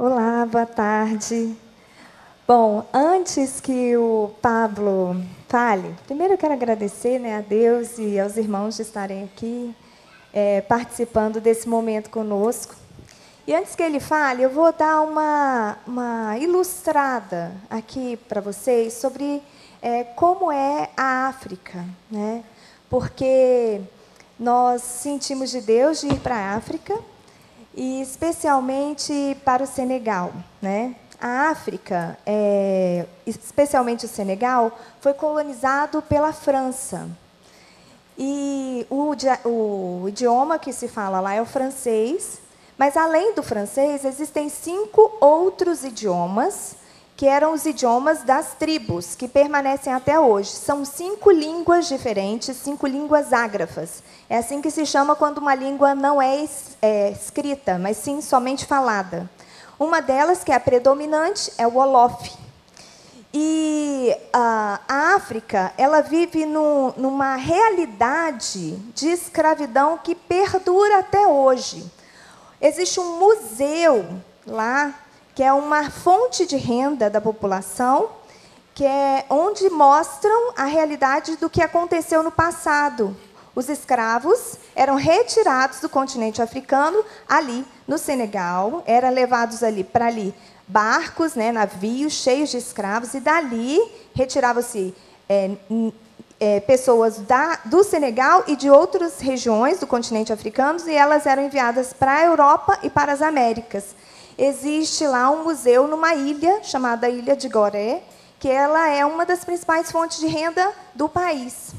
Olá, boa tarde. Bom, antes que o Pablo fale, primeiro eu quero agradecer né, a Deus e aos irmãos de estarem aqui é, participando desse momento conosco. E antes que ele fale, eu vou dar uma, uma ilustrada aqui para vocês sobre é, como é a África, né? Porque nós sentimos de Deus de ir para a África e especialmente para o Senegal, né? A África, é, especialmente o Senegal, foi colonizado pela França. E o, o, idioma que se fala lá é o francês, mas além do francês, existem cinco outros idiomas, que eram os idiomas das tribos, que permanecem até hoje. São cinco línguas diferentes, cinco línguas ágrafas. É assim que se chama quando uma língua não é, é escrita, mas sim somente falada. Uma delas, que é a predominante, é o Wolof. E a África, ela vive no, numa realidade de escravidão que perdura até hoje. Existe um museu lá, que é uma fonte de renda da população, que é onde mostram a realidade do que aconteceu no passado, os escravos eram retirados do continente africano, ali no Senegal, eram levados ali para ali barcos, né, navios cheios de escravos, e dali retiravam-se é, é, pessoas da, do Senegal e de outras regiões do continente africano, e elas eram enviadas para a Europa e para as Américas. Existe lá um museu numa ilha chamada Ilha de Goré, que ela é uma das principais fontes de renda do país.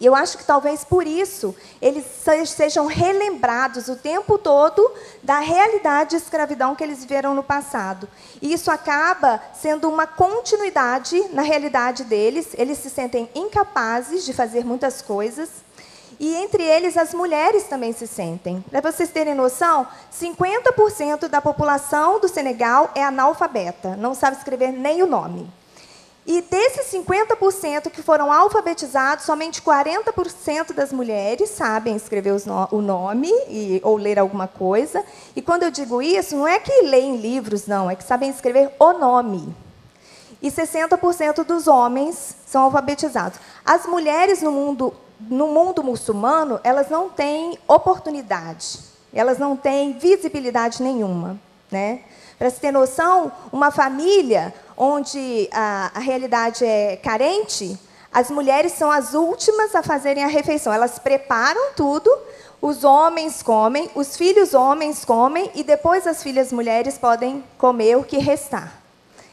E eu acho que talvez por isso eles sejam relembrados o tempo todo da realidade de escravidão que eles viveram no passado. E isso acaba sendo uma continuidade na realidade deles. Eles se sentem incapazes de fazer muitas coisas. E entre eles as mulheres também se sentem. Para vocês terem noção, 50% da população do Senegal é analfabeta, não sabe escrever nem o nome. E desses 50% que foram alfabetizados, somente 40% das mulheres sabem escrever no, o nome e, ou ler alguma coisa. E quando eu digo isso, não é que leem livros, não, é que sabem escrever o nome. E 60% dos homens são alfabetizados. As mulheres no mundo, no mundo muçulmano, elas não têm oportunidade, elas não têm visibilidade nenhuma. Né? Para se ter noção, uma família onde a, a realidade é carente, as mulheres são as últimas a fazerem a refeição. Elas preparam tudo, os homens comem, os filhos homens comem e depois as filhas mulheres podem comer o que restar.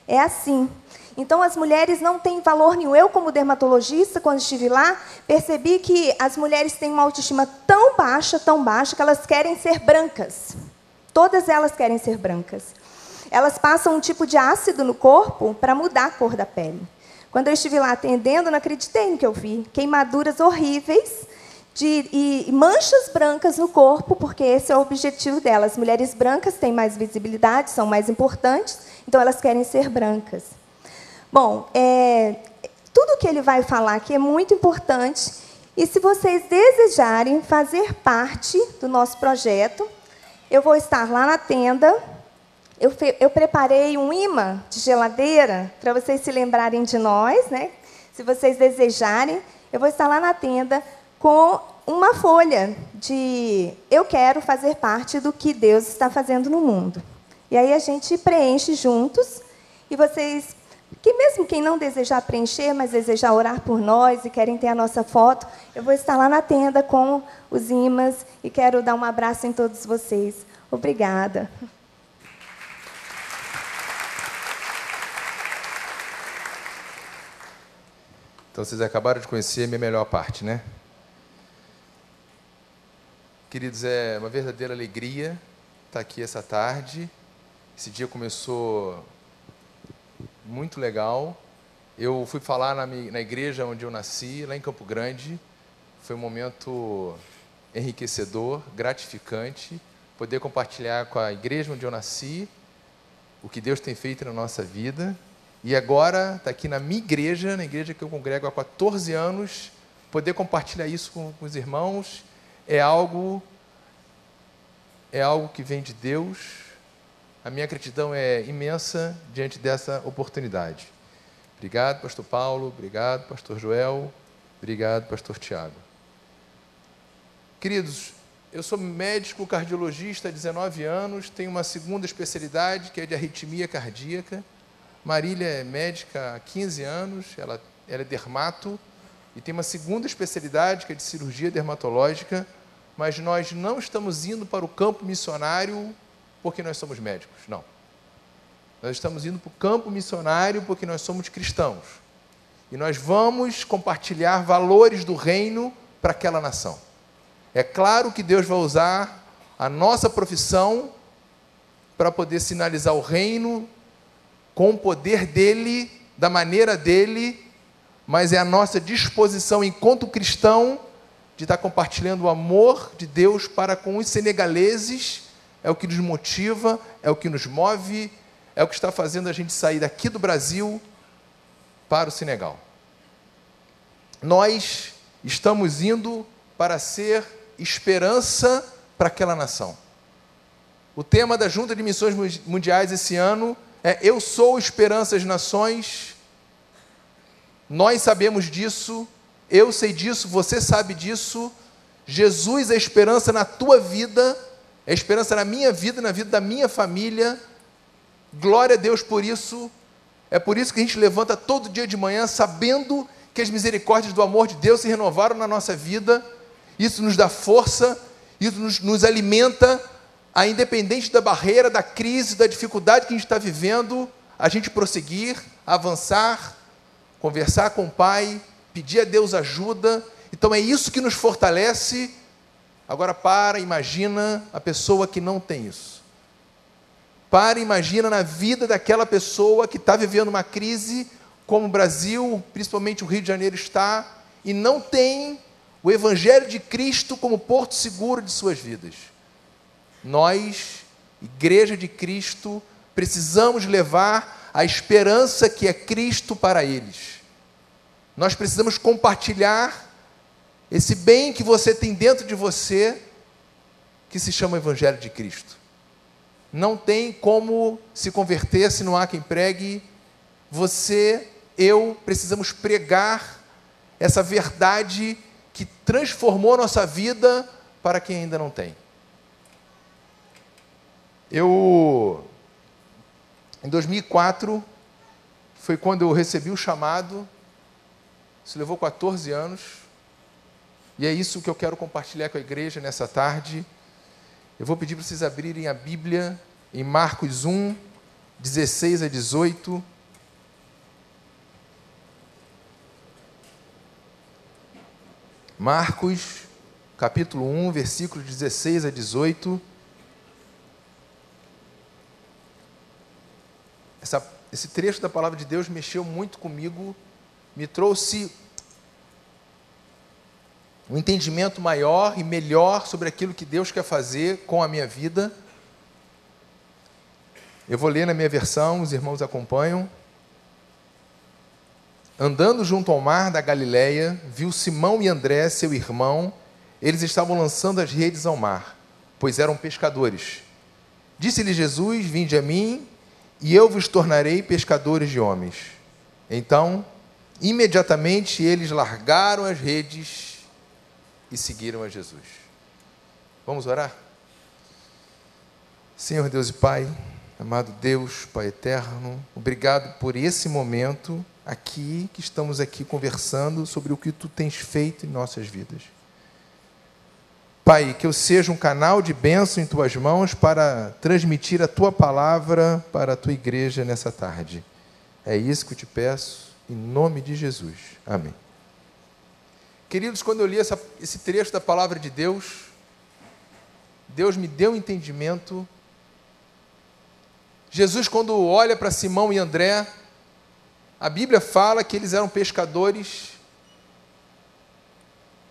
É assim. Então as mulheres não têm valor nenhum. Eu, como dermatologista, quando estive lá, percebi que as mulheres têm uma autoestima tão baixa, tão baixa, que elas querem ser brancas. Todas elas querem ser brancas elas passam um tipo de ácido no corpo para mudar a cor da pele. Quando eu estive lá atendendo, não acreditei no que eu vi. Queimaduras horríveis de, e manchas brancas no corpo, porque esse é o objetivo delas. Mulheres brancas têm mais visibilidade, são mais importantes, então elas querem ser brancas. Bom, é, tudo que ele vai falar aqui é muito importante. E se vocês desejarem fazer parte do nosso projeto, eu vou estar lá na tenda eu, eu preparei um imã de geladeira para vocês se lembrarem de nós, né? Se vocês desejarem, eu vou estar lá na tenda com uma folha de eu quero fazer parte do que Deus está fazendo no mundo. E aí a gente preenche juntos e vocês que mesmo quem não desejar preencher, mas desejar orar por nós e querem ter a nossa foto, eu vou estar lá na tenda com os imãs e quero dar um abraço em todos vocês. Obrigada. Então vocês acabaram de conhecer a minha melhor parte, né? Queridos, é uma verdadeira alegria estar aqui essa tarde. Esse dia começou muito legal. Eu fui falar na, igreja onde eu nasci, lá em Campo Grande. Foi um momento enriquecedor, gratificante, poder compartilhar com a igreja onde eu nasci o que Deus tem feito na nossa vida e agora, está aqui na minha igreja, na igreja que eu congrego há 14 anos, poder compartilhar isso com, com os irmãos é algo é algo que vem de Deus, a minha gratidão é imensa diante dessa oportunidade. Obrigado, Pastor Paulo. Obrigado, Pastor Joel. Obrigado, Pastor Tiago. Queridos, eu sou médico cardiologista há 19 anos, tenho uma segunda especialidade que é de arritmia cardíaca. Marília é médica há 15 anos, ela, ela é dermato e tem uma segunda especialidade que é de cirurgia dermatológica, mas nós não estamos indo para o campo missionário porque nós somos médicos, não. Nós estamos indo para o campo missionário porque nós somos cristãos. E nós vamos compartilhar valores do reino para aquela nação. É claro que Deus vai usar a nossa profissão para poder sinalizar o reino com o poder dele, da maneira dele, mas é a nossa disposição enquanto cristão de estar compartilhando o amor de Deus para com os senegaleses, é o que nos motiva, é o que nos move, é o que está fazendo a gente sair daqui do Brasil para o Senegal. Nós estamos indo para ser esperança para aquela nação. O tema da Junta de Missões Mundiais esse ano é Eu sou esperança às nações. Nós sabemos disso, eu sei disso, você sabe disso. Jesus é esperança na tua vida, é esperança na minha vida, na vida da minha família. Glória a Deus por isso. É por isso que a gente levanta todo dia de manhã sabendo que as misericórdias do amor de Deus se renovaram na nossa vida isso nos dá força, isso nos, nos alimenta, a independente da barreira, da crise, da dificuldade que a gente está vivendo, a gente prosseguir, avançar, conversar com o Pai, pedir a Deus ajuda. Então é isso que nos fortalece. Agora para, imagina a pessoa que não tem isso. Para, imagina na vida daquela pessoa que está vivendo uma crise, como o Brasil, principalmente o Rio de Janeiro está, e não tem o Evangelho de Cristo como porto seguro de suas vidas. Nós, Igreja de Cristo, precisamos levar a esperança que é Cristo para eles. Nós precisamos compartilhar esse bem que você tem dentro de você, que se chama Evangelho de Cristo. Não tem como se converter se não há quem pregue. Você, eu, precisamos pregar essa verdade que transformou nossa vida para quem ainda não tem. Eu, em 2004, foi quando eu recebi o chamado, isso levou 14 anos, e é isso que eu quero compartilhar com a igreja nessa tarde. Eu vou pedir para vocês abrirem a Bíblia em Marcos 1, 16 a 18. Marcos, capítulo 1, versículos 16 a 18. Essa, esse trecho da palavra de Deus mexeu muito comigo, me trouxe um entendimento maior e melhor sobre aquilo que Deus quer fazer com a minha vida. Eu vou ler na minha versão, os irmãos acompanham. Andando junto ao mar da Galileia, viu Simão e André, seu irmão, eles estavam lançando as redes ao mar, pois eram pescadores. Disse-lhe Jesus: Vinde a mim, e eu vos tornarei pescadores de homens. Então, imediatamente eles largaram as redes e seguiram a Jesus. Vamos orar? Senhor Deus e Pai, amado Deus, Pai eterno, obrigado por esse momento aqui, que estamos aqui conversando sobre o que tu tens feito em nossas vidas. Pai, que eu seja um canal de bênção em tuas mãos para transmitir a tua palavra para a tua igreja nessa tarde. É isso que eu te peço, em nome de Jesus. Amém. Queridos, quando eu li essa, esse trecho da palavra de Deus, Deus me deu um entendimento. Jesus, quando olha para Simão e André, a Bíblia fala que eles eram pescadores.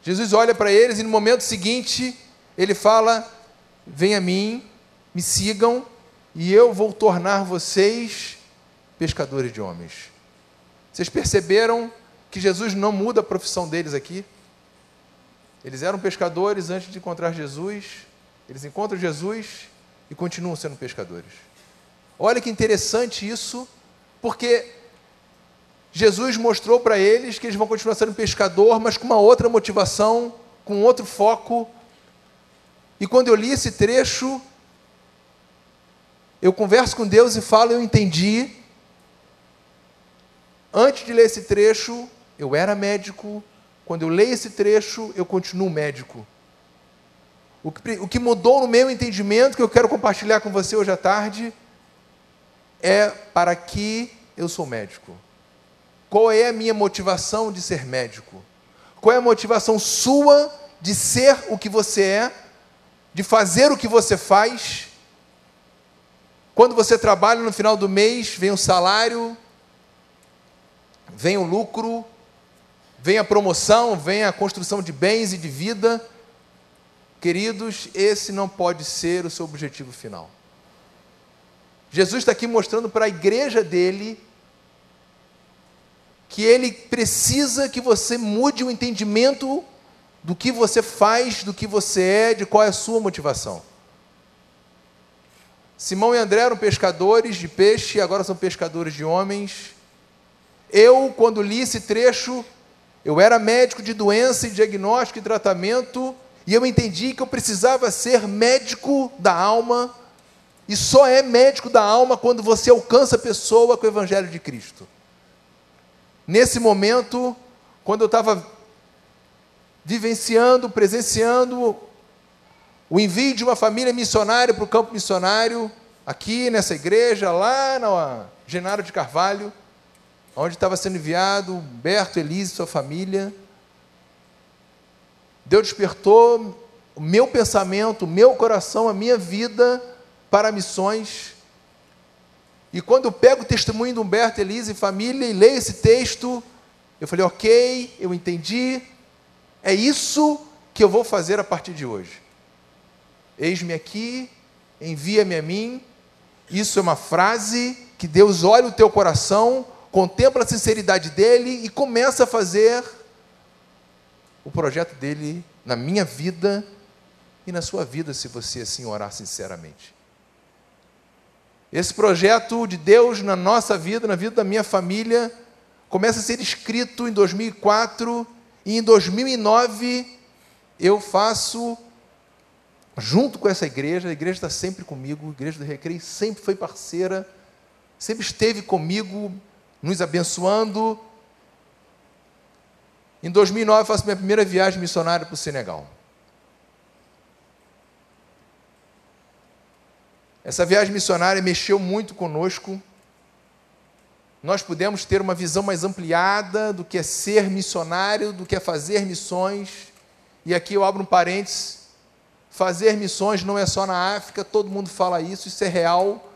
Jesus olha para eles e no momento seguinte ele fala: Venha a mim, me sigam e eu vou tornar vocês pescadores de homens. Vocês perceberam que Jesus não muda a profissão deles aqui? Eles eram pescadores antes de encontrar Jesus, eles encontram Jesus e continuam sendo pescadores. Olha que interessante isso, porque Jesus mostrou para eles que eles vão continuar sendo pescador, mas com uma outra motivação, com outro foco. E quando eu li esse trecho, eu converso com Deus e falo, eu entendi. Antes de ler esse trecho, eu era médico. Quando eu leio esse trecho, eu continuo médico. O que, o que mudou no meu entendimento, que eu quero compartilhar com você hoje à tarde, é para que eu sou médico. Qual é a minha motivação de ser médico? Qual é a motivação sua de ser o que você é, de fazer o que você faz? Quando você trabalha no final do mês, vem o salário, vem o lucro, vem a promoção, vem a construção de bens e de vida. Queridos, esse não pode ser o seu objetivo final. Jesus está aqui mostrando para a igreja dele que ele precisa que você mude o entendimento do que você faz, do que você é, de qual é a sua motivação. Simão e André eram pescadores de peixe, agora são pescadores de homens. Eu, quando li esse trecho, eu era médico de doença e diagnóstico e tratamento, e eu entendi que eu precisava ser médico da alma, e só é médico da alma quando você alcança a pessoa com o Evangelho de Cristo. Nesse momento, quando eu estava vivenciando, presenciando o envio de uma família missionária para o campo missionário, aqui nessa igreja, lá na Genaro de Carvalho, onde estava sendo enviado Humberto, Elise e sua família. Deus despertou o meu pensamento, o meu coração, a minha vida para missões. E quando eu pego o testemunho de Humberto, Elise e família e leio esse texto, eu falei, ok, eu entendi, é isso que eu vou fazer a partir de hoje. Eis-me aqui, envia-me a mim. Isso é uma frase que Deus olha o teu coração, contempla a sinceridade dele e começa a fazer o projeto dele na minha vida e na sua vida, se você assim orar sinceramente. Esse projeto de Deus na nossa vida, na vida da minha família, começa a ser escrito em 2004 e em 2009 eu faço, junto com essa igreja, a igreja está sempre comigo, a igreja do Recreio sempre foi parceira, sempre esteve comigo, nos abençoando, em 2009, eu faço minha primeira viagem missionária para o Senegal. Essa viagem missionária mexeu muito conosco. Nós pudemos ter uma visão mais ampliada do que é ser missionário, do que é fazer missões. E aqui eu abro um parênteses. Fazer missões não é só na África, todo mundo fala isso, isso é real.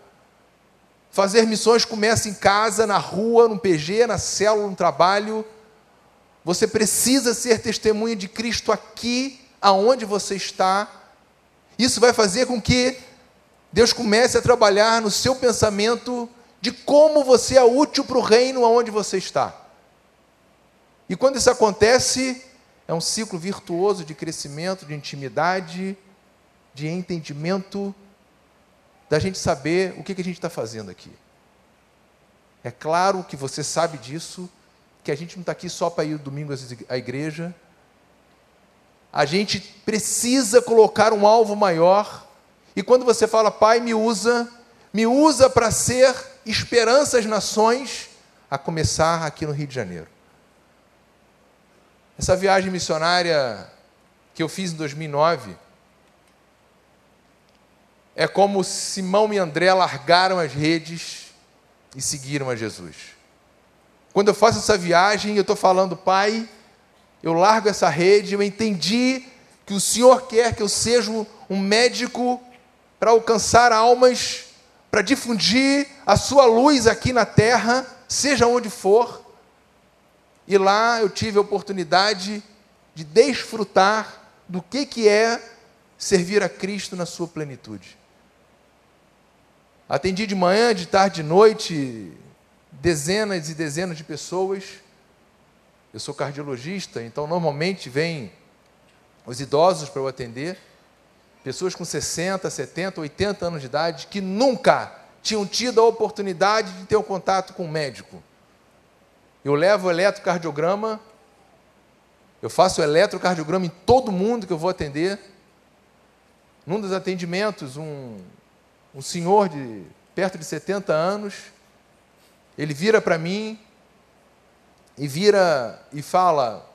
Fazer missões começa em casa, na rua, no PG, na célula, no trabalho você precisa ser testemunha de Cristo aqui, aonde você está. Isso vai fazer com que Deus comece a trabalhar no seu pensamento de como você é útil para o reino aonde você está. E quando isso acontece, é um ciclo virtuoso de crescimento, de intimidade, de entendimento, da gente saber o que, que a gente está fazendo aqui. É claro que você sabe disso, que a gente não está aqui só para ir domingo à igreja. A gente precisa colocar um alvo maior. E quando você fala, Pai, me usa, me usa para ser esperança às nações, a começar aqui no Rio de Janeiro. Essa viagem missionária que eu fiz em 2009 é como Simão e André largaram as redes e seguiram a Jesus. Quando eu faço essa viagem, eu estou falando, Pai, eu largo essa rede, eu entendi que o Senhor quer que eu seja um médico para alcançar almas, para difundir a Sua luz aqui na terra, seja onde for. E lá eu tive a oportunidade de desfrutar do que, que é servir a Cristo na sua plenitude. Atendi de manhã, de tarde, de noite, dezenas e dezenas de pessoas. Eu sou cardiologista, então normalmente vêm os idosos para eu atender, pessoas com 60, 70, 80 anos de idade que nunca tinham tido a oportunidade de ter um contato com um médico. Eu levo o eletrocardiograma, eu faço o eletrocardiograma em todo mundo que eu vou atender. Num dos atendimentos, um, um senhor de perto de 70 anos, ele vira para mim e vira e fala: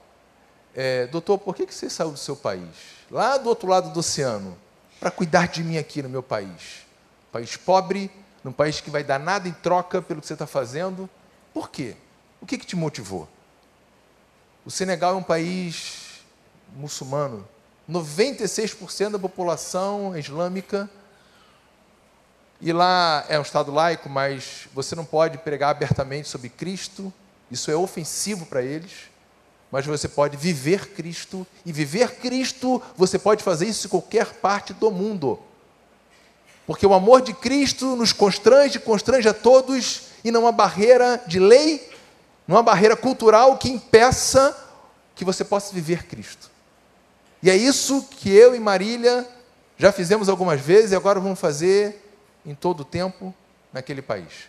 é, Doutor, por que, que você saiu do seu país? Lá do outro lado do oceano, para cuidar de mim aqui no meu país. País pobre, num país que vai dar nada em troca pelo que você está fazendo. Por quê? O que, que te motivou? O Senegal é um país muçulmano. 96% da população é islâmica. E lá é um Estado laico, mas você não pode pregar abertamente sobre Cristo. Isso é ofensivo para eles. Mas você pode viver Cristo. E viver Cristo, você pode fazer isso em qualquer parte do mundo. Porque o amor de Cristo nos constrange, constrange a todos, e não há barreira de lei, não há barreira cultural que impeça que você possa viver Cristo. E é isso que eu e Marília já fizemos algumas vezes e agora vamos fazer em todo o tempo naquele país.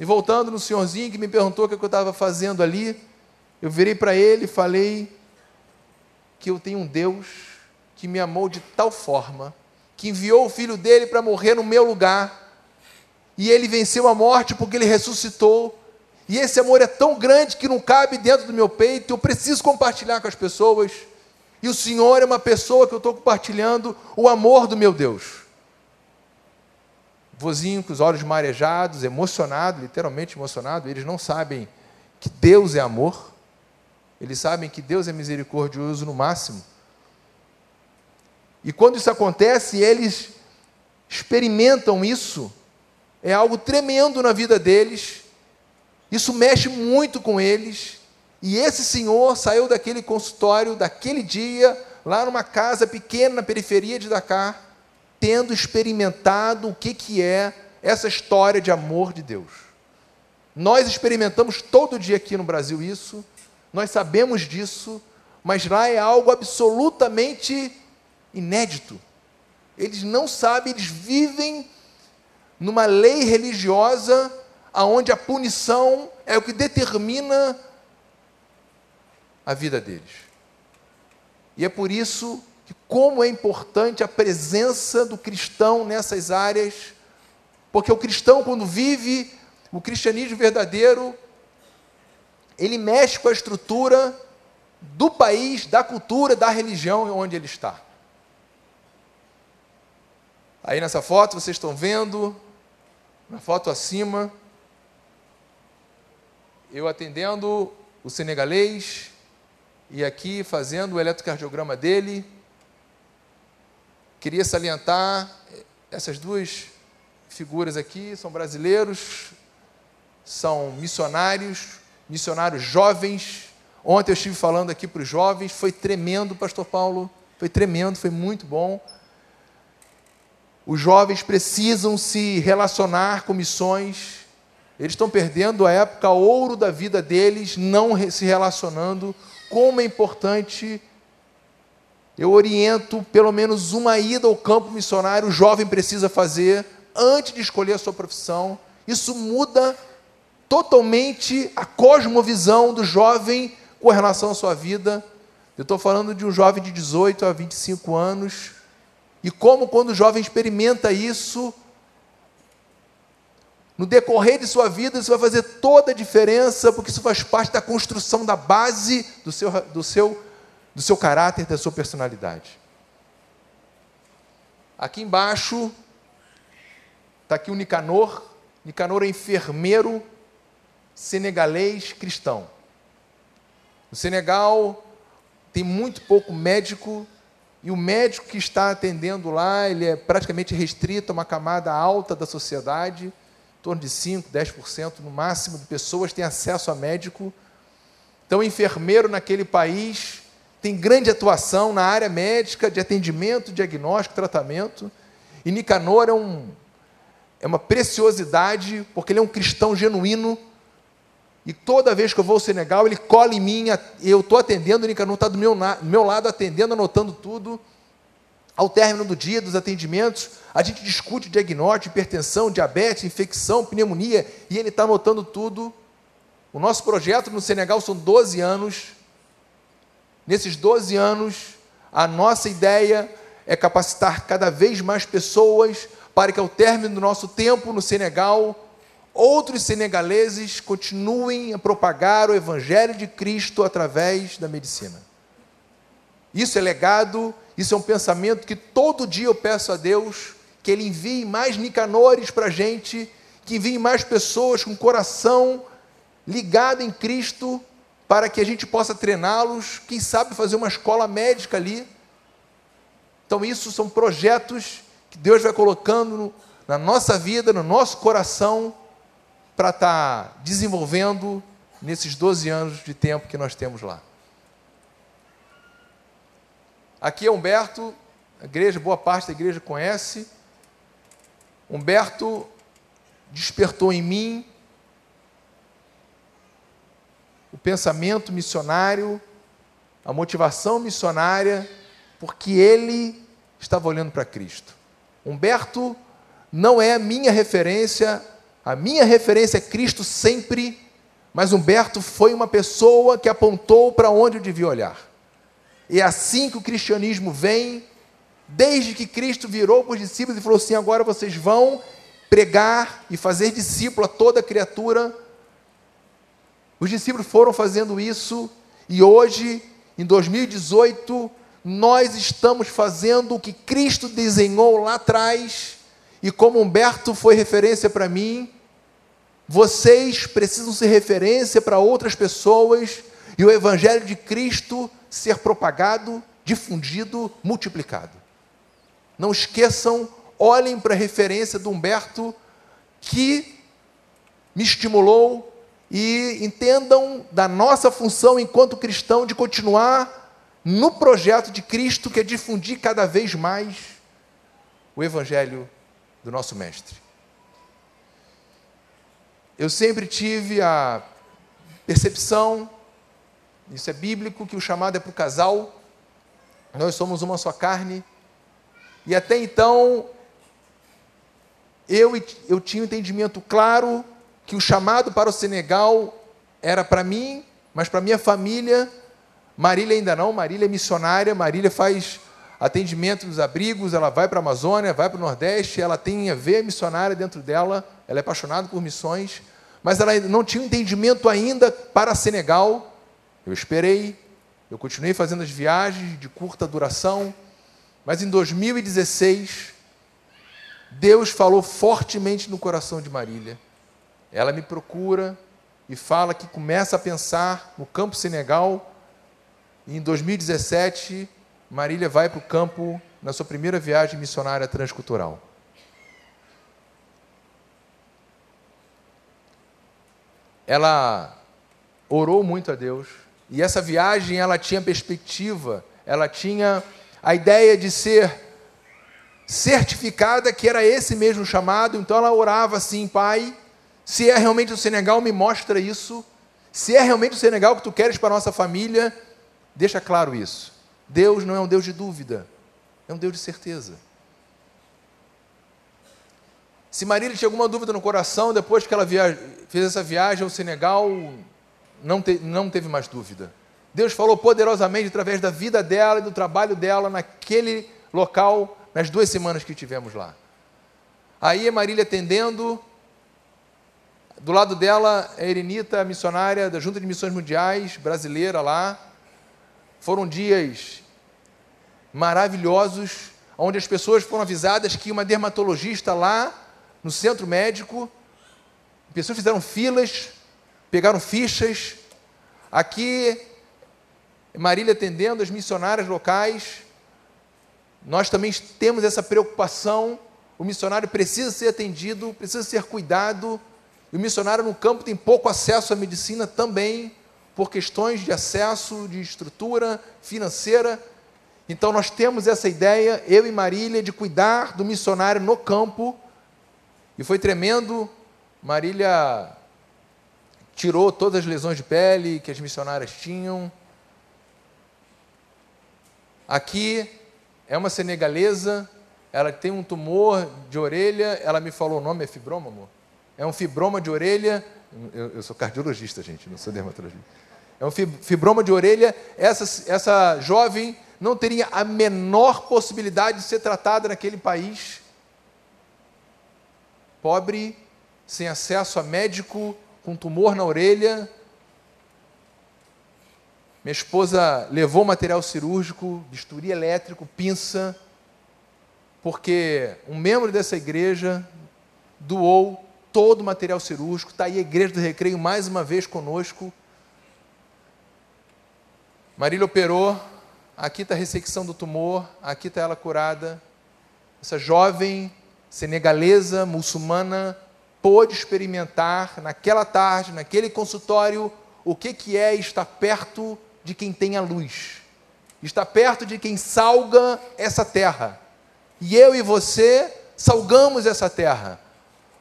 E voltando no senhorzinho que me perguntou o que eu estava fazendo ali, eu virei para ele e falei que eu tenho um Deus que me amou de tal forma que enviou o filho dele para morrer no meu lugar. E ele venceu a morte porque ele ressuscitou. E esse amor é tão grande que não cabe dentro do meu peito, eu preciso compartilhar com as pessoas. E o Senhor é uma pessoa que eu estou compartilhando o amor do meu Deus. Vozinho com os olhos marejados, emocionado, literalmente emocionado, eles não sabem que Deus é amor, eles sabem que Deus é misericordioso no máximo. E quando isso acontece, eles experimentam isso, é algo tremendo na vida deles, isso mexe muito com eles. E esse senhor saiu daquele consultório, daquele dia, lá numa casa pequena na periferia de Dakar, tendo experimentado o que, que é essa história de amor de Deus. Nós experimentamos todo dia aqui no Brasil isso, nós sabemos disso, mas lá é algo absolutamente inédito. Eles não sabem, eles vivem numa lei religiosa aonde a punição é o que determina a vida deles. E é por isso que como é importante a presença do cristão nessas áreas, porque o cristão quando vive o cristianismo verdadeiro, ele mexe com a estrutura do país, da cultura, da religião onde ele está. Aí nessa foto vocês estão vendo, na foto acima, eu atendendo o senegalês e aqui fazendo o eletrocardiograma dele. Queria salientar essas duas figuras aqui, são brasileiros, são missionários, missionários jovens. Ontem eu estive falando aqui para os jovens, foi tremendo, pastor Paulo, foi tremendo, foi muito bom. Os jovens precisam se relacionar com missões. Eles estão perdendo a época ouro da vida deles, não se relacionando. Como é importante. Eu oriento pelo menos uma ida ao campo missionário, o jovem precisa fazer antes de escolher a sua profissão. Isso muda totalmente a cosmovisão do jovem com relação à sua vida. Eu estou falando de um jovem de 18 a 25 anos e como, quando o jovem experimenta isso, no decorrer de sua vida, isso vai fazer toda a diferença, porque isso faz parte da construção da base do seu, do seu, do seu caráter, da sua personalidade. Aqui embaixo está aqui o Nicanor. Nicanor é enfermeiro senegalês cristão. No Senegal tem muito pouco médico e o médico que está atendendo lá, ele é praticamente restrito a uma camada alta da sociedade, em torno de 5, 10% no máximo de pessoas têm acesso a médico. Então, enfermeiro naquele país tem grande atuação na área médica de atendimento, diagnóstico, tratamento. E Nicanor é, um, é uma preciosidade, porque ele é um cristão genuíno, e toda vez que eu vou ao Senegal, ele cola em mim, eu estou atendendo, o Nicanor está do meu, do meu lado atendendo, anotando tudo. Ao término do dia dos atendimentos, a gente discute diagnóstico, hipertensão, diabetes, infecção, pneumonia, e ele está anotando tudo. O nosso projeto no Senegal são 12 anos. Nesses 12 anos, a nossa ideia é capacitar cada vez mais pessoas para que, ao término do nosso tempo no Senegal, outros senegaleses continuem a propagar o Evangelho de Cristo através da medicina. Isso é legado, isso é um pensamento que todo dia eu peço a Deus que Ele envie mais Nicanores para a gente, que envie mais pessoas com coração ligado em Cristo, para que a gente possa treiná-los, quem sabe fazer uma escola médica ali. Então, isso são projetos que Deus vai colocando na nossa vida, no nosso coração, para estar tá desenvolvendo nesses 12 anos de tempo que nós temos lá. Aqui é Humberto, a igreja, boa parte da igreja conhece. Humberto despertou em mim o pensamento missionário, a motivação missionária, porque ele estava olhando para Cristo. Humberto não é minha referência, a minha referência é Cristo sempre, mas Humberto foi uma pessoa que apontou para onde eu devia olhar. E é assim que o cristianismo vem, desde que Cristo virou para os discípulos e falou assim: agora vocês vão pregar e fazer discípulo a toda criatura. Os discípulos foram fazendo isso e hoje, em 2018, nós estamos fazendo o que Cristo desenhou lá atrás, e como Humberto foi referência para mim, vocês precisam ser referência para outras pessoas e o Evangelho de Cristo ser propagado, difundido, multiplicado. Não esqueçam, olhem para a referência do Humberto que me estimulou e entendam da nossa função enquanto cristão de continuar no projeto de Cristo, que é difundir cada vez mais o Evangelho do nosso Mestre. Eu sempre tive a percepção, isso é bíblico, que o chamado é para o casal, nós somos uma só carne, e até então eu, eu tinha um entendimento claro que o chamado para o Senegal era para mim, mas para minha família Marília ainda não, Marília é missionária, Marília faz atendimento dos abrigos, ela vai para a Amazônia, vai para o Nordeste, ela tem a ver missionária dentro dela, ela é apaixonada por missões, mas ela não tinha entendimento ainda para Senegal. Eu esperei, eu continuei fazendo as viagens de curta duração, mas em 2016, Deus falou fortemente no coração de Marília. Ela me procura e fala que começa a pensar no campo Senegal e em 2017, Marília vai para o campo na sua primeira viagem missionária transcultural. Ela orou muito a Deus e essa viagem ela tinha perspectiva, ela tinha a ideia de ser certificada que era esse mesmo chamado, então ela orava assim, Pai, se é realmente o Senegal, me mostra isso. Se é realmente o Senegal que tu queres para a nossa família, Deixa claro isso. Deus não é um Deus de dúvida, é um Deus de certeza. Se Marília tinha alguma dúvida no coração, depois que ela fez essa viagem ao Senegal, não, te, não teve mais dúvida. Deus falou poderosamente através da vida dela e do trabalho dela naquele local, nas duas semanas que tivemos lá. Aí a Marília atendendo, do lado dela a Erinita, a missionária da Junta de Missões Mundiais, brasileira lá, foram dias maravilhosos, onde as pessoas foram avisadas que uma dermatologista lá no centro médico, pessoas fizeram filas, pegaram fichas. Aqui, Marília atendendo as missionárias locais. Nós também temos essa preocupação. O missionário precisa ser atendido, precisa ser cuidado. E o missionário no campo tem pouco acesso à medicina também por questões de acesso, de estrutura financeira. Então nós temos essa ideia, eu e Marília, de cuidar do missionário no campo. E foi tremendo. Marília tirou todas as lesões de pele que as missionárias tinham. Aqui, é uma senegalesa, ela tem um tumor de orelha, ela me falou o nome, é fibroma, amor? É um fibroma de orelha, eu, eu sou cardiologista, gente, não sou dermatologista. É um fibroma de orelha, essa, essa jovem não teria a menor possibilidade de ser tratada naquele país. Pobre, sem acesso a médico, com tumor na orelha, minha esposa levou material cirúrgico, bisturi elétrico, pinça, porque um membro dessa igreja doou todo o material cirúrgico. Está aí a igreja do recreio mais uma vez conosco. Marília operou, aqui está a ressecção do tumor, aqui está ela curada. Essa jovem senegalesa, muçulmana, pôde experimentar naquela tarde, naquele consultório, o que, que é estar perto de quem tem a luz, está perto de quem salga essa terra. E eu e você salgamos essa terra.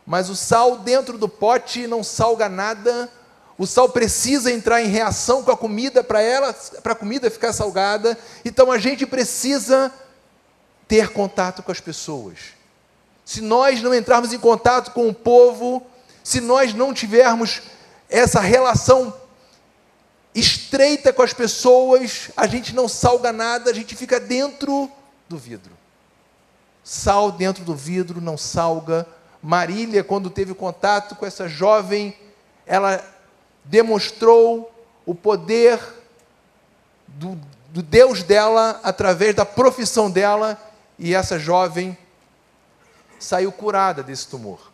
Mas o sal dentro do pote não salga nada. O sal precisa entrar em reação com a comida para ela, para a comida ficar salgada. Então a gente precisa ter contato com as pessoas. Se nós não entrarmos em contato com o povo, se nós não tivermos essa relação estreita com as pessoas, a gente não salga nada, a gente fica dentro do vidro. Sal dentro do vidro não salga. Marília, quando teve contato com essa jovem, ela demonstrou o poder do, do Deus dela através da profissão dela, e essa jovem saiu curada desse tumor.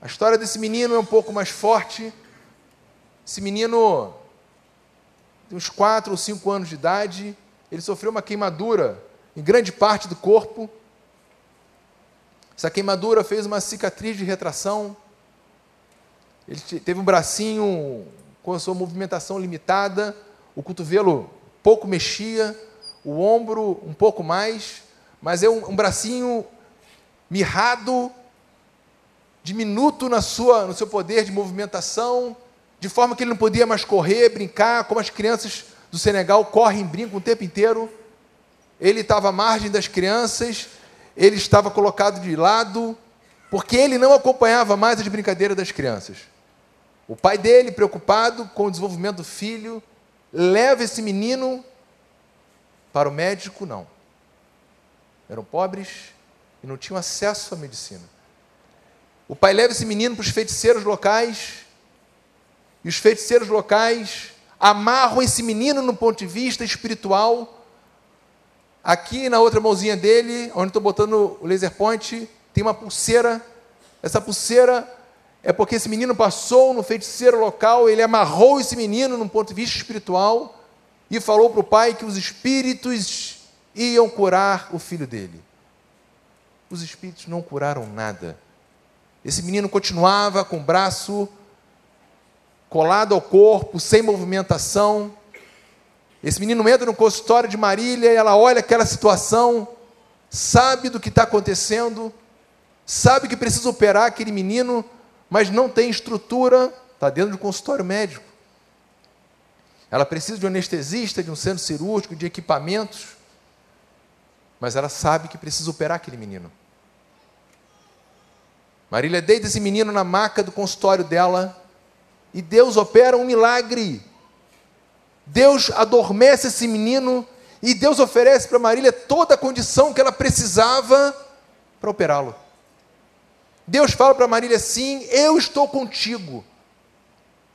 A história desse menino é um pouco mais forte, esse menino, de uns 4 ou 5 anos de idade, ele sofreu uma queimadura em grande parte do corpo. Essa queimadura fez uma cicatriz de retração. Ele teve um bracinho com a sua movimentação limitada, o cotovelo pouco mexia, o ombro um pouco mais, mas é um, um bracinho mirrado, diminuto na sua, no seu poder de movimentação, de forma que ele não podia mais correr, brincar, como as crianças do Senegal correm brincam o tempo inteiro. Ele estava à margem das crianças, ele estava colocado de lado, porque ele não acompanhava mais as brincadeiras das crianças. O pai dele, preocupado com o desenvolvimento do filho, leva esse menino para o médico, não. Eram pobres e não tinham acesso à medicina. O pai leva esse menino para os feiticeiros locais, e os feiticeiros locais amarram esse menino no ponto de vista espiritual. Aqui na outra mãozinha dele, onde estou botando o laser point, tem uma pulseira. Essa pulseira é porque esse menino passou no feiticeiro local, ele amarrou esse menino no ponto de vista espiritual e falou para o pai que os espíritos iam curar o filho dele. Os espíritos não curaram nada. Esse menino continuava com o braço colado ao corpo, sem movimentação. Esse menino entra no consultório de Marília e ela olha aquela situação, sabe do que está acontecendo, sabe que precisa operar aquele menino, mas não tem estrutura, está dentro do consultório médico. Ela precisa de um anestesista, de um centro cirúrgico, de equipamentos, mas ela sabe que precisa operar aquele menino. Marília deita esse menino na maca do consultório dela, e Deus opera um milagre. Deus adormece esse menino e Deus oferece para Marília toda a condição que ela precisava para operá-lo. Deus fala para Marília assim: Eu estou contigo.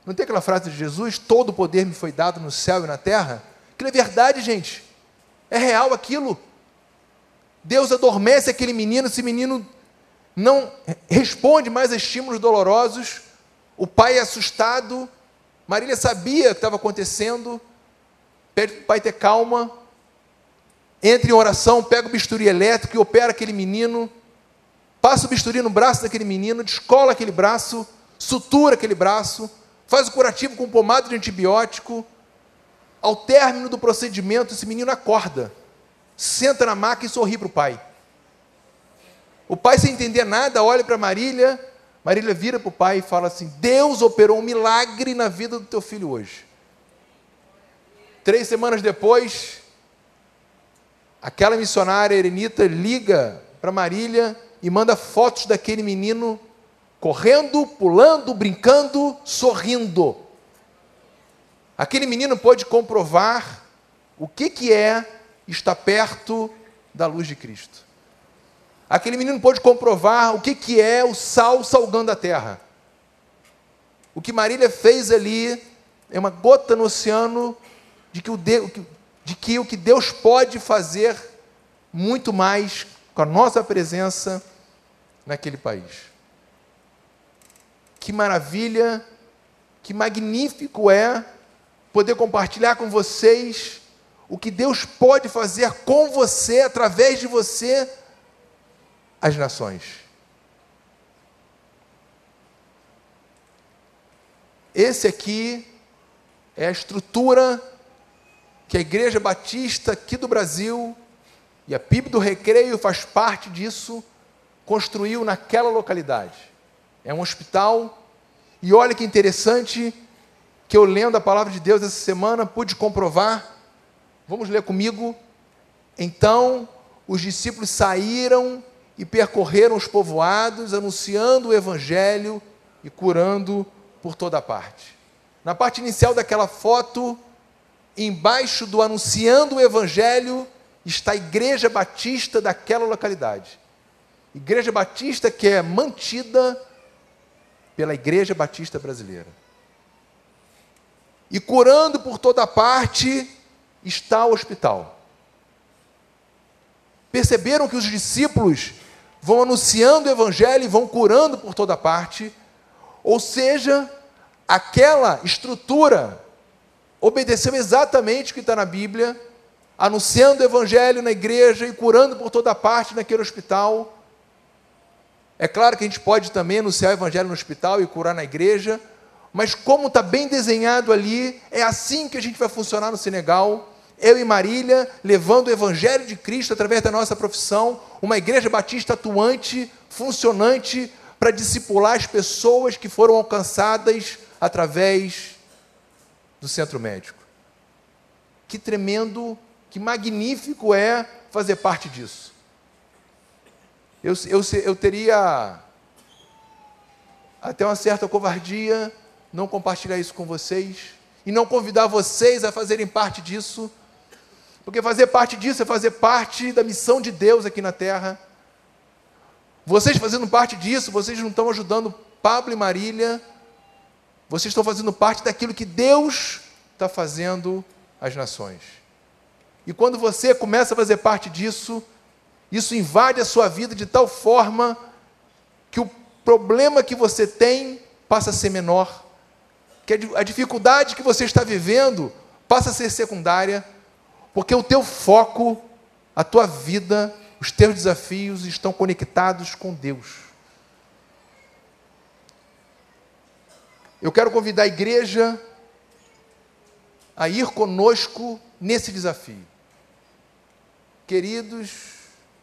Não tem aquela frase de Jesus: Todo o poder me foi dado no céu e na terra? Aquilo é verdade, gente. É real aquilo. Deus adormece aquele menino, esse menino não responde mais a estímulos dolorosos, o pai é assustado, Marília sabia o que estava acontecendo, pede para o pai ter calma, entra em oração, pega o bisturi elétrico e opera aquele menino, passa o bisturi no braço daquele menino, descola aquele braço, sutura aquele braço, faz o curativo com pomada de antibiótico. Ao término do procedimento, esse menino acorda, senta na maca e sorri para o pai. O pai, sem entender nada, olha para Marília, Marília vira para o pai e fala assim: Deus operou um milagre na vida do teu filho hoje. Três semanas depois, aquela missionária erenita liga para Marília e manda fotos daquele menino correndo, pulando, brincando, sorrindo. Aquele menino pode comprovar o que, que é estar perto da luz de Cristo. Aquele menino pode comprovar o que, que é o sal salgando a terra. O que Marília fez ali é uma gota no oceano de que o, de, de que, o que Deus pode fazer muito mais com a nossa presença naquele país. Que maravilha, que magnífico é poder compartilhar com vocês o que Deus pode fazer com você, através de você, as nações. Esse aqui é a estrutura que a Igreja Batista aqui do Brasil e a PIB do Recreio faz parte disso, construiu naquela localidade é um hospital. E olha que interessante que eu lendo a palavra de Deus essa semana pude comprovar. Vamos ler comigo. Então os discípulos saíram e percorreram os povoados, anunciando o evangelho e curando por toda parte. Na parte inicial daquela foto, embaixo do anunciando o evangelho, está a igreja batista daquela localidade. Igreja batista que é mantida pela Igreja Batista Brasileira. E curando por toda parte está o hospital. Perceberam que os discípulos vão anunciando o Evangelho e vão curando por toda parte, ou seja, aquela estrutura obedeceu exatamente o que está na Bíblia, anunciando o Evangelho na igreja e curando por toda parte naquele hospital é claro que a gente pode também anunciar o evangelho no hospital e curar na igreja, mas como está bem desenhado ali, é assim que a gente vai funcionar no Senegal. Eu e Marília, levando o evangelho de Cristo através da nossa profissão, uma igreja batista atuante, funcionante, para discipular as pessoas que foram alcançadas através do centro médico. Que tremendo, que magnífico é fazer parte disso eu, eu, eu teria até uma certa covardia não compartilhar isso com vocês e não convidar vocês a fazerem parte disso, porque fazer parte disso é fazer parte da missão de Deus aqui na terra. Vocês fazendo parte disso, vocês não estão ajudando Pablo e Marília, vocês estão fazendo parte daquilo que Deus está fazendo às nações. E quando você começa a fazer parte disso, isso invade a sua vida de tal forma que o problema que você tem passa a ser menor, que a dificuldade que você está vivendo passa a ser secundária, porque o teu foco, a tua vida, os teus desafios estão conectados com Deus. Eu quero convidar a igreja a ir conosco nesse desafio. Queridos,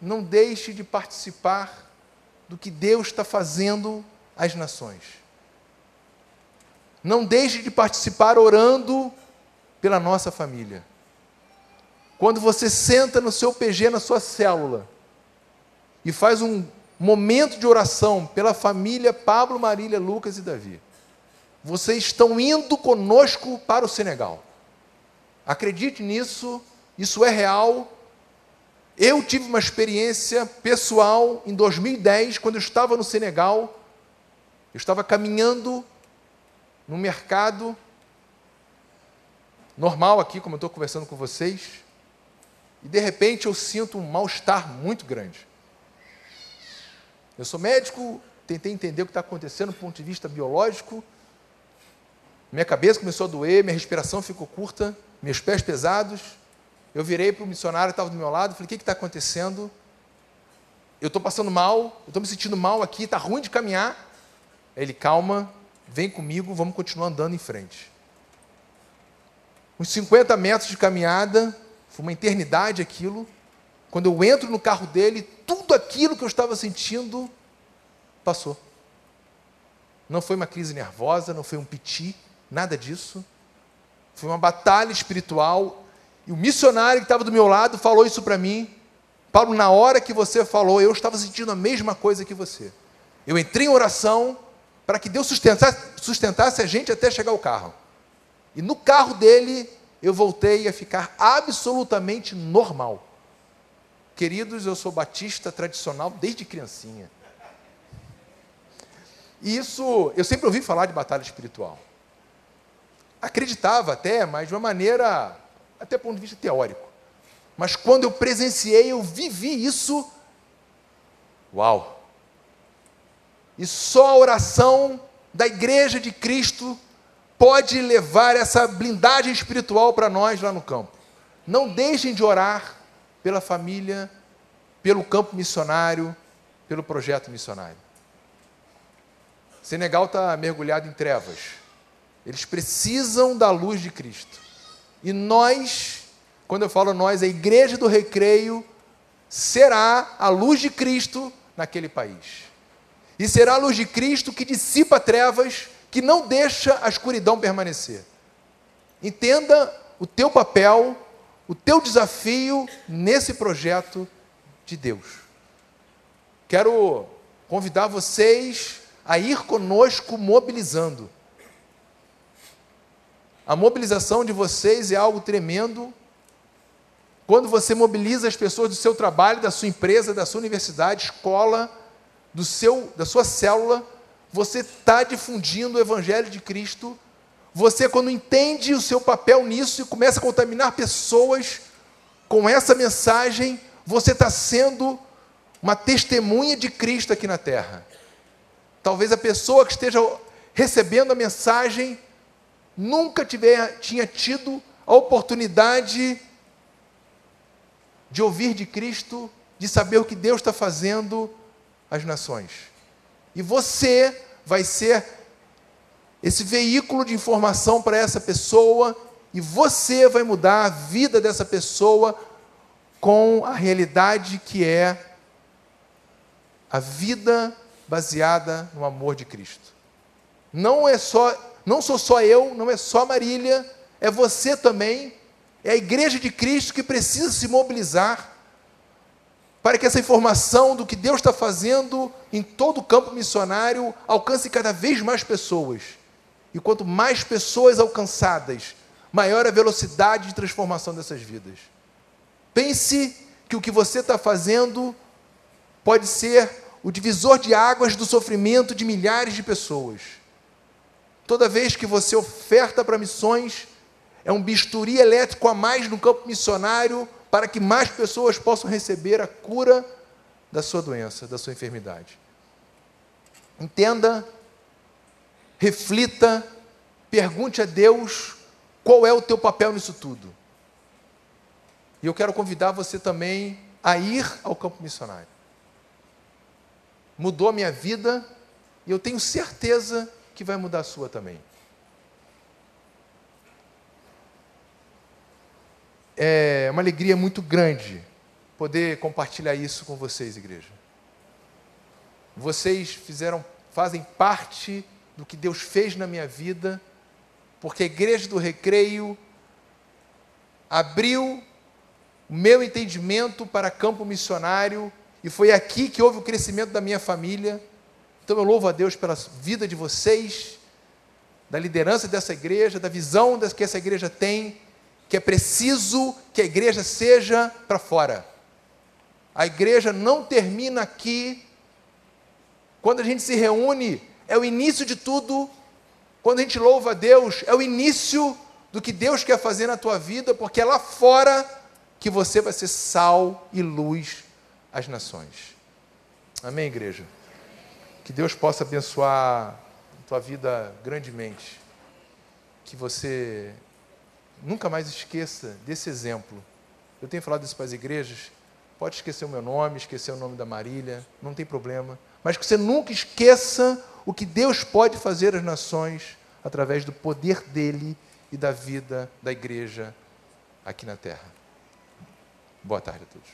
não deixe de participar do que Deus está fazendo às nações. Não deixe de participar orando pela nossa família. Quando você senta no seu PG, na sua célula, e faz um momento de oração pela família Pablo, Marília, Lucas e Davi, vocês estão indo conosco para o Senegal. Acredite nisso, isso é real eu tive uma experiência pessoal em 2010, quando eu estava no Senegal. Eu estava caminhando no mercado normal aqui, como eu estou conversando com vocês, e de repente eu sinto um mal-estar muito grande. Eu sou médico, tentei entender o que está acontecendo do ponto de vista biológico. Minha cabeça começou a doer, minha respiração ficou curta, meus pés pesados. Eu virei para o missionário que estava do meu lado falei: O que está acontecendo? Eu estou passando mal, eu estou me sentindo mal aqui, está ruim de caminhar. Ele, calma, vem comigo, vamos continuar andando em frente. Uns 50 metros de caminhada, foi uma eternidade aquilo. Quando eu entro no carro dele, tudo aquilo que eu estava sentindo passou. Não foi uma crise nervosa, não foi um piti, nada disso. Foi uma batalha espiritual E o missionário que estava do meu lado falou isso para mim. Paulo, na hora que você falou, eu estava sentindo a mesma coisa que você. Eu entrei em oração para que Deus sustentasse, sustentasse a gente até chegar ao carro. E no carro dele, eu voltei a ficar absolutamente normal. Queridos, eu sou batista tradicional desde criancinha. E isso, eu sempre ouvi falar de batalha espiritual. Acreditava até, mas de uma maneira, até ponto de vista teórico. Mas quando eu presenciei, eu vivi isso. Uau! E só a oração da igreja de Cristo pode levar essa blindagem espiritual para nós lá no campo. Não deixem de orar pela família, pelo campo missionário, pelo projeto missionário. Senegal está mergulhado em trevas. Eles precisam da luz de Cristo. E nós, quando eu falo nós, a igreja do recreio será a luz de Cristo naquele país. E será a luz de Cristo que dissipa trevas, que não deixa a escuridão permanecer. Entenda o teu papel, o teu desafio nesse projeto de Deus. Quero convidar vocês a ir conosco mobilizando. A mobilização de vocês é algo tremendo. Quando você mobiliza as pessoas do seu trabalho, da sua empresa, da sua universidade, escola, do seu, da sua célula, você está difundindo o Evangelho de Cristo. Você, quando entende o seu papel nisso e começa a contaminar pessoas com essa mensagem, você está sendo uma testemunha de Cristo aqui na terra. Talvez a pessoa que esteja recebendo a mensagem nunca tiver, tinha tido a oportunidade de ouvir de Cristo, de saber o que Deus está fazendo às nações. E você vai ser esse veículo de informação para essa pessoa, e você vai mudar a vida dessa pessoa com a realidade que é a vida baseada no amor de Cristo. Não é só, não sou só eu, não é só Marília, é você também, é a igreja de Cristo que precisa se mobilizar para que essa informação do que Deus está fazendo em todo o campo missionário alcance cada vez mais pessoas. E quanto mais pessoas alcançadas, maior a velocidade de transformação dessas vidas. Pense que o que você está fazendo pode ser o divisor de águas do sofrimento de milhares de pessoas. Toda vez que você oferta para missões, é um bisturi elétrico a mais no campo missionário para que mais pessoas possam receber a cura da sua doença, da sua enfermidade. Entenda, reflita, pergunte a Deus qual é o teu papel nisso tudo. E eu quero convidar você também a ir ao campo missionário mudou a minha vida e eu tenho certeza que vai mudar a sua também. É uma alegria muito grande poder compartilhar isso com vocês, igreja. Vocês fizeram, fazem parte do que Deus fez na minha vida, porque a igreja do Recreio abriu o meu entendimento para campo missionário e foi aqui que houve o crescimento da minha família. Então eu louvo a Deus pela vida de vocês, da liderança dessa igreja, da visão que essa igreja tem, que é preciso que a igreja seja para fora. A igreja não termina aqui. Quando a gente se reúne, é o início de tudo. Quando a gente louva a Deus, é o início do que Deus quer fazer na tua vida, porque é lá fora que você vai ser sal e luz as nações. Amém, igreja? Que Deus possa abençoar a tua vida grandemente. Que você nunca mais esqueça desse exemplo. Eu tenho falado isso para as igrejas. Pode esquecer o meu nome, esquecer o nome da Marília, não tem problema. Mas que você nunca esqueça o que Deus pode fazer às nações através do poder dele e da vida da igreja aqui na terra. Boa tarde a todos.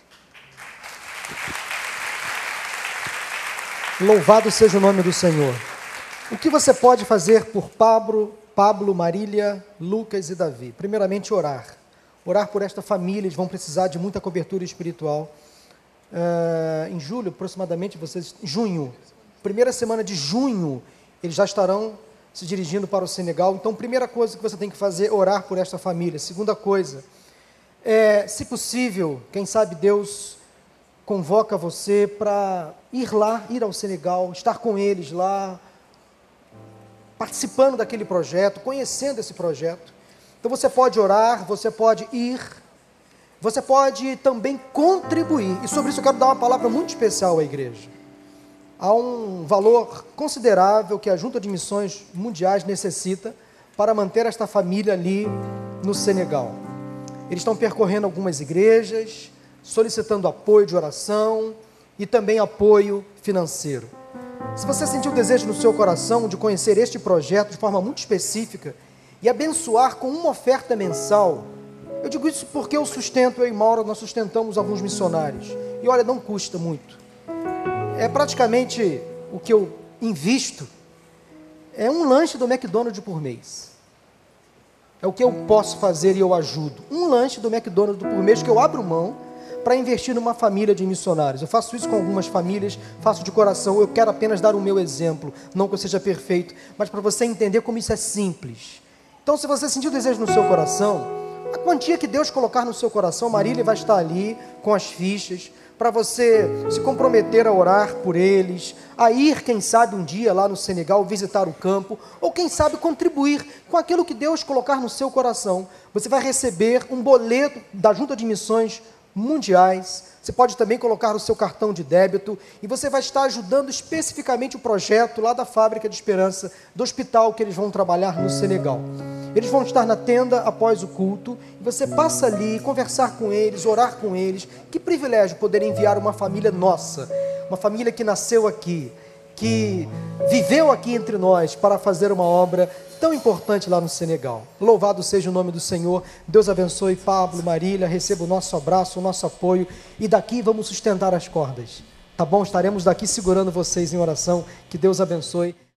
Louvado seja o nome do Senhor. O que você pode fazer por Pablo, Pablo, Marília, Lucas e Davi? Primeiramente, orar. orar por esta família, eles vão precisar de muita cobertura espiritual. Uh, em julho, aproximadamente, vocês, junho, primeira semana de junho, eles já estarão se dirigindo para o Senegal. Então, primeira coisa que você tem que fazer é orar por esta família. Segunda coisa, é, se possível, quem sabe Deus convoca você para ir lá, ir ao Senegal, estar com eles lá, participando daquele projeto, conhecendo esse projeto. Então você pode orar, você pode ir, você pode também contribuir. E sobre isso eu quero dar uma palavra muito especial à igreja. Há um valor considerável que a Junta de Missões Mundiais necessita para manter esta família ali no Senegal. Eles estão percorrendo algumas igrejas, solicitando apoio de oração e também apoio financeiro. Se você sentiu o desejo no seu coração de conhecer este projeto de forma muito específica e abençoar com uma oferta mensal, eu digo isso porque eu sustento, eu e Maura, nós sustentamos alguns missionários. E olha, não custa muito. É praticamente o que eu invisto, é um lanche do McDonald's por mês. É o que eu posso fazer e eu ajudo. Um lanche do McDonald's por mês que eu abro mão para investir numa família de missionários. Eu faço isso com algumas famílias, faço de coração. Eu quero apenas dar o meu exemplo, não que eu seja perfeito, mas para você entender como isso é simples. Então, se você sentir o desejo no seu coração, a quantia que Deus colocar no seu coração, Marília vai estar ali com as fichas para você se comprometer a orar por eles, a ir, quem sabe, um dia lá no Senegal visitar o campo, ou quem sabe contribuir com aquilo que Deus colocar no seu coração. Você vai receber um boleto da Junta de Missões mundiais. Você pode também colocar o seu cartão de débito e você vai estar ajudando especificamente o projeto lá da Fábrica de Esperança, do hospital que eles vão trabalhar no Senegal. Eles vão estar na tenda após o culto e você passa ali, conversar com eles, orar com eles. Que privilégio poder enviar uma família nossa, uma família que nasceu aqui, que viveu aqui entre nós para fazer uma obra tão importante lá no Senegal. Louvado seja o nome do Senhor. Deus abençoe Pablo, Marília, receba o nosso abraço, o nosso apoio e daqui vamos sustentar as cordas. Tá bom? Estaremos daqui segurando vocês em oração. Que Deus abençoe.